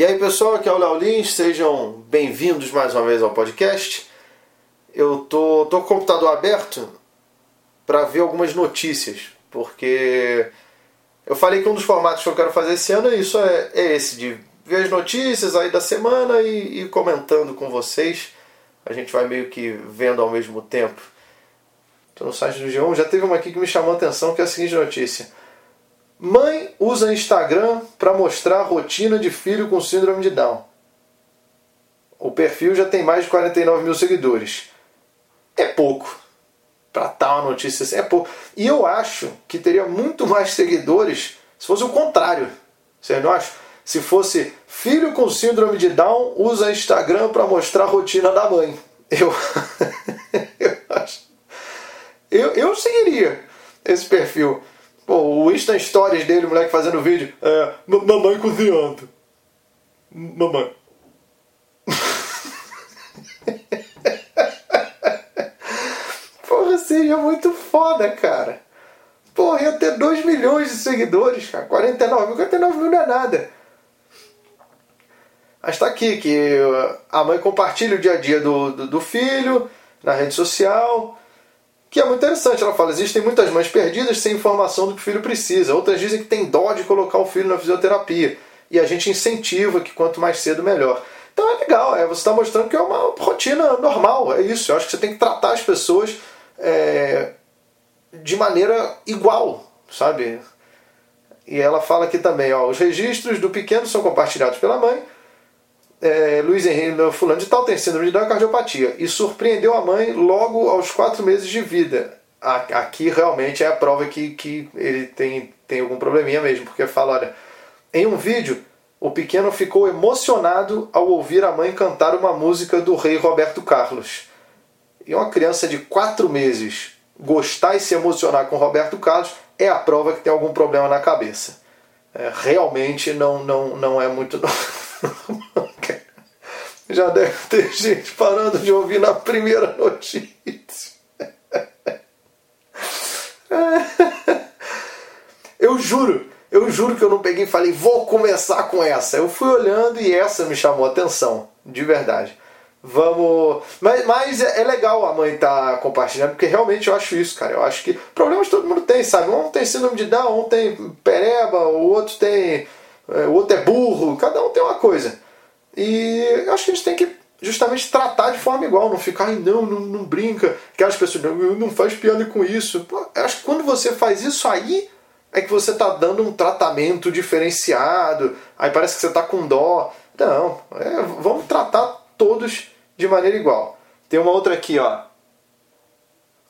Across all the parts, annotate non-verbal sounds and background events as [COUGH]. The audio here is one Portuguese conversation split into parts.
E aí pessoal, aqui é o Léo Lins, sejam bem-vindos mais uma vez ao podcast. Eu tô, tô com o computador aberto para ver algumas notícias, porque eu falei que um dos formatos que eu quero fazer esse ano é isso, é, é esse, de ver as notícias aí da semana e, e comentando com vocês. A gente vai meio que vendo ao mesmo tempo. Estou no site do G1, já teve uma aqui que me chamou a atenção, que é a seguinte notícia. Mãe usa Instagram para mostrar a rotina de filho com síndrome de Down. O perfil já tem mais de 49 mil seguidores. É pouco. Para tal notícia é pouco. E eu acho que teria muito mais seguidores se fosse o contrário. Vocês não acham? Se fosse filho com síndrome de Down usa Instagram para mostrar a rotina da mãe. Eu, [LAUGHS] eu acho. Eu, eu seguiria esse perfil. Pô, o Insta Stories dele, o moleque fazendo vídeo. É, mamãe cozinhando. Mamãe. [LAUGHS] Porra, seja muito foda, cara. Porra, ia ter 2 milhões de seguidores, cara. 49 mil, 49 mil não é nada. Mas tá aqui que a mãe compartilha o dia a dia do, do, do filho na rede social que é muito interessante. Ela fala: existem muitas mães perdidas sem informação do que o filho precisa. Outras dizem que tem dó de colocar o filho na fisioterapia. E a gente incentiva que quanto mais cedo, melhor. Então é legal, é, você está mostrando que é uma rotina normal, é isso. Eu acho que você tem que tratar as pessoas é, de maneira igual, sabe? E ela fala aqui também: ó, os registros do pequeno são compartilhados pela mãe é, Luiz Henrique fulano de tal tem síndrome de Down cardiopatia e surpreendeu a mãe logo aos quatro meses de vida. Aqui realmente é a prova que, que ele tem, tem algum probleminha mesmo, porque fala, olha, em um vídeo o pequeno ficou emocionado ao ouvir a mãe cantar uma música do rei Roberto Carlos. E uma criança de quatro meses gostar e se emocionar com Roberto Carlos é a prova que tem algum problema na cabeça. É, realmente não, não, não é muito [LAUGHS] Já deve ter [LAUGHS] gente parando de ouvir na primeira notícia. [LAUGHS] Eu juro, eu juro que eu não peguei e falei, vou começar com essa. Eu fui olhando e essa me chamou a atenção, de verdade. Vamos. Mas, mas é, legal a mãe estar tá compartilhando, porque realmente eu acho isso, cara. Eu acho que problemas todo mundo tem, sabe? Um tem síndrome de Down, um tem pereba, o outro tem. É, o outro é burro, cada um tem uma coisa. E eu acho que a gente tem que justamente tratar de forma igual, não ficar, não, não, não brinca, aquelas pessoas, não, não faz piada com isso. Pô, acho que quando você faz isso aí, é que você está dando um tratamento diferenciado, aí parece que você está com dó. Não, é, vamos tratar todos de maneira igual. Tem uma outra aqui, ó.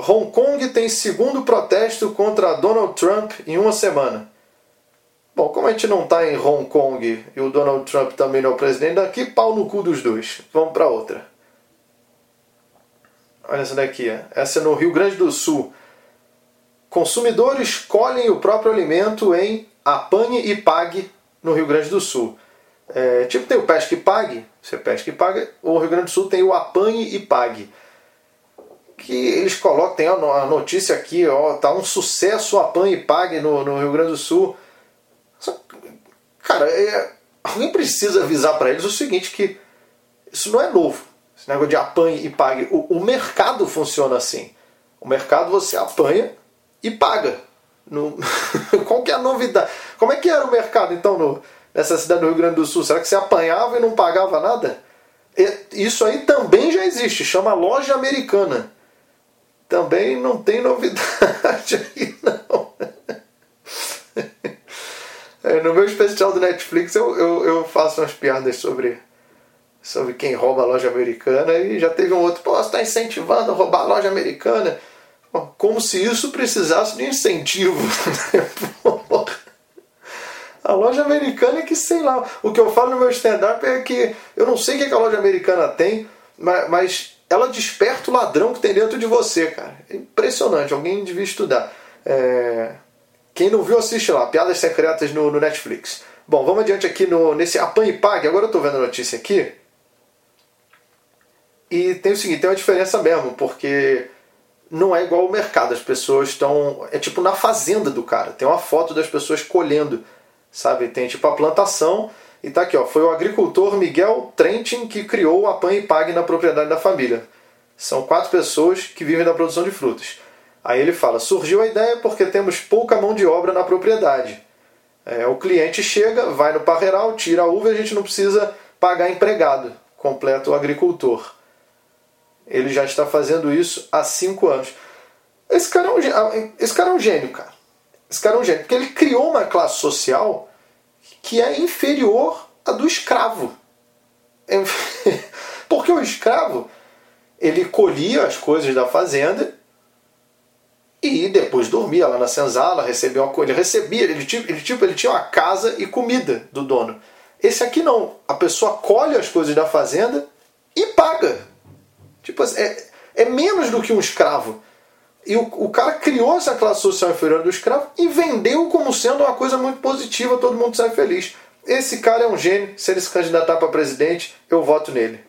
Hong Kong tem segundo protesto contra Donald Trump em uma semana. Bom, como a gente não está em Hong Kong e o Donald Trump também não é o presidente daqui, pau no cu dos dois. Vamos para outra. Olha essa daqui. Essa é no Rio Grande do Sul. Consumidores colhem o próprio alimento em apanhe e pague no Rio Grande do Sul. É, tipo, tem o pesca e pague, você pesca e paga. O Rio Grande do Sul tem o apanhe e pague. Que eles colocam, tem a notícia aqui, ó, tá um sucesso o apanhe e pague no, no Rio Grande do Sul Cara, é, alguém precisa avisar para eles o seguinte, que isso não é novo. Esse negócio de apanhe e pague. O, o mercado funciona assim. O mercado você apanha e paga. No... [LAUGHS] Qual que é a novidade? Como é que era o mercado então no, nessa cidade do Rio Grande do Sul? Será que você apanhava e não pagava nada? Isso aí também já existe, chama loja americana. Também não tem novidade aí não. É, no meu especial do Netflix eu, eu, eu, faço umas piadas sobre, sobre quem rouba a loja americana e já teve um outro, pô, você está incentivando a roubar a loja americana. Como se isso precisasse de incentivo. [LAUGHS] a loja americana é que sei lá. O que eu falo no meu stand-up é que eu não sei o que a loja americana tem, mas, mas ela desperta o ladrão que tem dentro de você, cara. É impressionante, alguém devia estudar. É... Quem não viu, assiste lá. Piadas Secretas no, no Netflix. Bom, vamos adiante aqui no, nesse apanhe e pague. Agora eu estou vendo a notícia aqui. E tem o seguinte, tem uma diferença mesmo, porque não é igual ao mercado. As pessoas estão. É tipo na fazenda do cara. Tem uma foto das pessoas colhendo. Sabe? Tem tipo a plantação e E tá aqui, ó, foi o agricultor Miguel Trentin que criou o Apanhe e Pague na propriedade da família. São quatro pessoas que vivem da produção de frutas. Aí ele fala: surgiu a ideia porque temos pouca mão de obra na propriedade. É, o cliente chega, vai no parreiral, tira a uva e a gente não precisa pagar empregado, completa o agricultor. Ele já está fazendo isso há cinco anos. Esse cara é um, ah, esse cara é um gênio, cara. Esse cara é um gênio, porque ele criou uma classe social que é inferior à do escravo. [LAUGHS] Porque o escravo ele colhia as coisas da fazenda e depois dormia lá na senzala, recebia uma coisa, ele recebia, ele, ele, tipo, ele tinha uma casa e comida do dono. Esse aqui não. A pessoa colhe as coisas da fazenda e paga. Tipo, é, é menos do que um escravo. E o, o cara criou essa classe social inferior do escravo e vendeu como sendo uma coisa muito positiva, todo mundo sai feliz. Esse cara é um gênio. Se ele se candidatar para presidente, eu voto nele.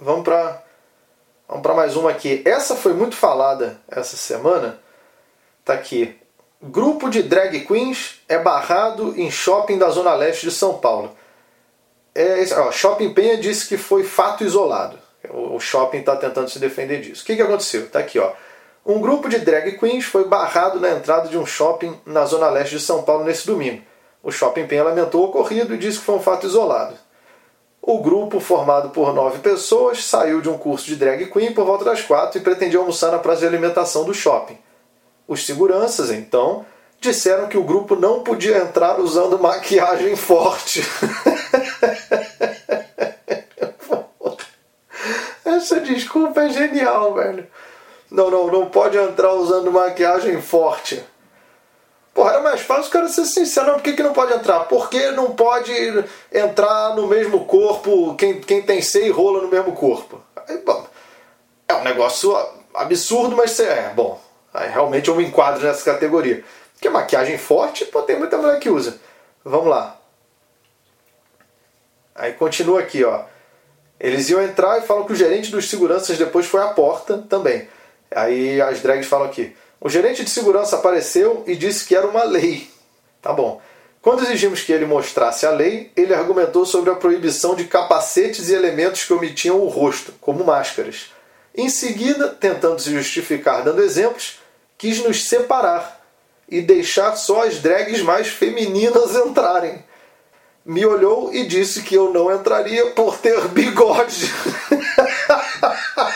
Vamos para vamos para mais uma aqui. Essa foi muito falada essa semana. Tá aqui. Grupo de drag queens é barrado em shopping da Zona Leste de São Paulo. É, ó, shopping Penha disse que foi fato isolado. O, shopping está tentando se defender disso. O que, que aconteceu? Tá aqui, ó. Um grupo de drag queens foi barrado na entrada de um shopping na Zona Leste de São Paulo nesse domingo. O Shopping Penha lamentou o ocorrido e disse que foi um fato isolado. O grupo, formado por nove pessoas, saiu de um curso de drag queen por volta das quatro e pretendia almoçar na praça de alimentação do shopping. Os seguranças, então, disseram que o grupo não podia entrar usando maquiagem forte. [LAUGHS] Essa desculpa é genial, velho. Não, não, não pode entrar usando maquiagem forte. Porra, era mais fácil o cara ser sincero. Não, por que, que não pode entrar? Porque não pode entrar no mesmo corpo quem, quem tem C e rola no mesmo corpo. Aí, bom, é um negócio absurdo, mas é bom. Aí, realmente eu me enquadro nessa categoria. Porque maquiagem forte, pô, tem muita mulher que usa. Vamos lá. Aí continua aqui, ó. Eles iam entrar e falam que o gerente dos seguranças depois foi à porta também. Aí as drags falam aqui. O gerente de segurança apareceu e disse que era uma lei. Tá bom. Quando exigimos que ele mostrasse a lei, ele argumentou sobre a proibição de capacetes e elementos que omitiam o rosto, como máscaras. Em seguida, tentando se justificar dando exemplos, quis nos separar e deixar só as drags mais femininas [LAUGHS] entrarem. Me olhou e disse que eu não entraria por ter bigode. [LAUGHS]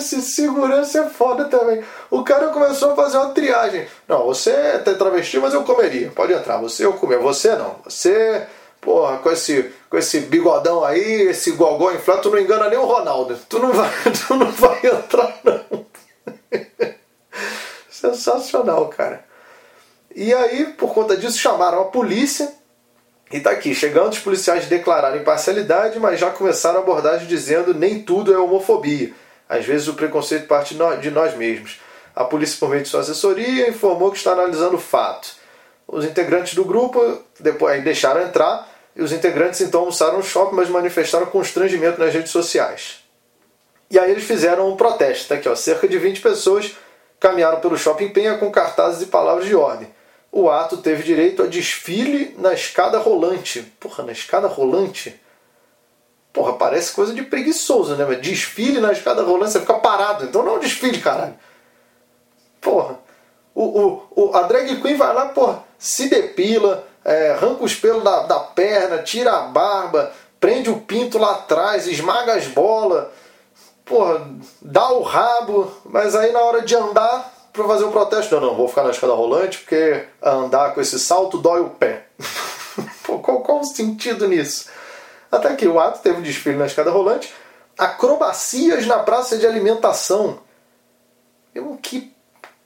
esse segurança é foda também. O cara começou a fazer uma triagem. Não, você é travesti, mas eu comeria. Pode entrar, você eu comer. Você não. Você, porra, com esse, com esse bigodão aí, esse gogó inflado, tu não engana nem o Ronaldo. Tu não vai, [LAUGHS] tu não vai entrar, não. [LAUGHS] Sensacional, cara. E aí, por conta disso, chamaram a polícia. E tá aqui, chegando os policiais declararam imparcialidade, mas já começaram a abordagem dizendo nem tudo é homofobia. Às vezes o preconceito parte de nós mesmos. A polícia, por meio de sua assessoria, informou que está analisando o fato. Os integrantes do grupo depois deixaram entrar e os integrantes então almoçaram no shopping, mas manifestaram constrangimento nas redes sociais. E aí eles fizeram um protesto. Tá aqui, ó, cerca de 20 pessoas caminharam pelo shopping Penha com cartazes e palavras de ordem. O ato teve direito a desfile na escada rolante. Porra, na escada rolante? Porra, parece coisa de preguiçoso, né? Desfile na escada rolante, você fica parado. Então não é desfile, caralho. Porra. O, o, o, a drag queen vai lá, porra, se depila, é, arranca os pelos da, da perna, tira a barba, prende o pinto lá atrás, esmaga as bolas, porra, dá o rabo, mas aí na hora de andar, pra fazer um protesto, não, não, vou ficar na escada rolante porque andar com esse salto dói o pé. [LAUGHS] Pô, qual, qual o sentido nisso? Até que o ato teve um desfile na escada rolante, acrobacias na praça de alimentação. Que,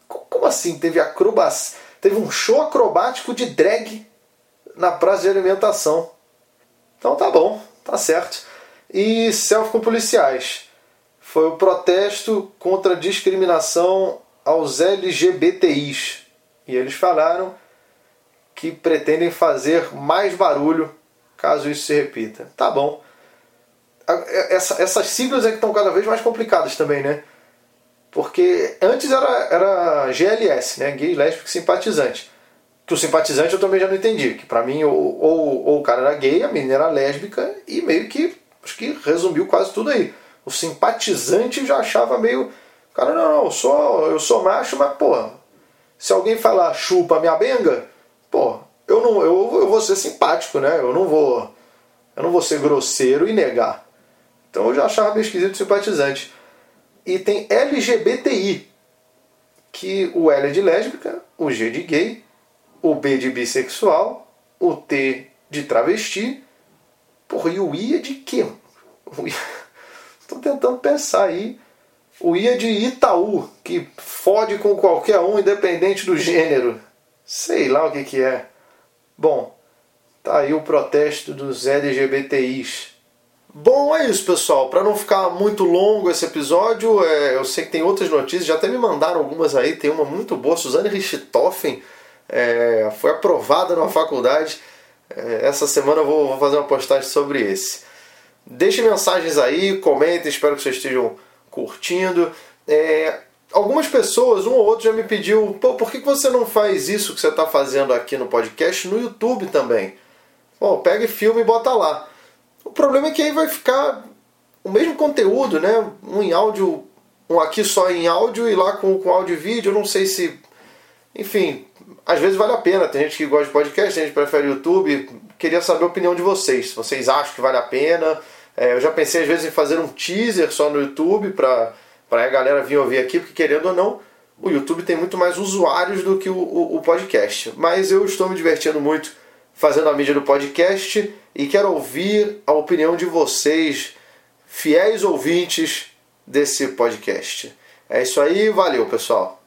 como assim teve acrobacia? Teve um show acrobático de drag na praça de alimentação. Então tá bom, tá certo. E selfie com policiais. Foi o protesto contra a discriminação aos LGBTIs. E eles falaram que pretendem fazer mais barulho caso isso se repita. Tá bom. Essa, essas siglas é que estão cada vez mais complicadas também, né? Porque antes era, era GLS, né? Gay, lésbico, simpatizante. Que o simpatizante eu também já não entendi. Que para mim, ou, ou, ou, o cara era gay, a menina era lésbica, e meio que, acho que resumiu quase tudo aí. O simpatizante já achava meio. Cara, não, não, eu sou, eu sou macho, mas, pô, se alguém falar chupa minha benga, eu não eu, eu vou ser simpático, né? Eu não vou eu não vou ser grosseiro e negar. Então eu já achava meio esquisito simpatizante. E tem LGBTI, que o L é de lésbica, o G de gay, o B de bissexual, o T de travesti. Porra, e o I é de quê? Estou [LAUGHS] tentando pensar aí. O I é de Itaú, que fode com qualquer um, independente do gênero. Sei lá o que, que é. Bom, tá aí o protesto dos LGBTIs. Bom, é isso, pessoal. Para não ficar muito longo esse episódio, é, eu sei que tem outras notícias, já até me mandaram algumas aí. Tem uma muito boa, Suzane Richthofen é, foi aprovada na faculdade. É, essa semana eu vou, vou, fazer uma postagem sobre esse. Deixe mensagens aí, comentem, espero que vocês estejam curtindo. Algumas pessoas, um ou outro, já me pediu: Pô, por que você não faz isso que você está fazendo aqui no podcast no YouTube também? Bom, pega e filme e bota lá. O problema é que aí vai ficar o mesmo conteúdo, né? Um em áudio, um aqui só em áudio e lá com, com áudio e vídeo. Eu não sei se. Enfim, às vezes vale a pena. Tem gente que gosta de podcast, tem gente que prefere YouTube. Queria saber a opinião de vocês. Se vocês acham que vale a pena. É, eu já pensei às vezes em fazer um teaser só no YouTube para a galera vir ouvir aqui, porque querendo ou não, o YouTube tem muito mais usuários do que o, o, o podcast. Mas eu estou me divertindo muito fazendo a mídia do podcast e quero ouvir a opinião de vocês, fiéis ouvintes desse podcast. É isso aí, valeu pessoal!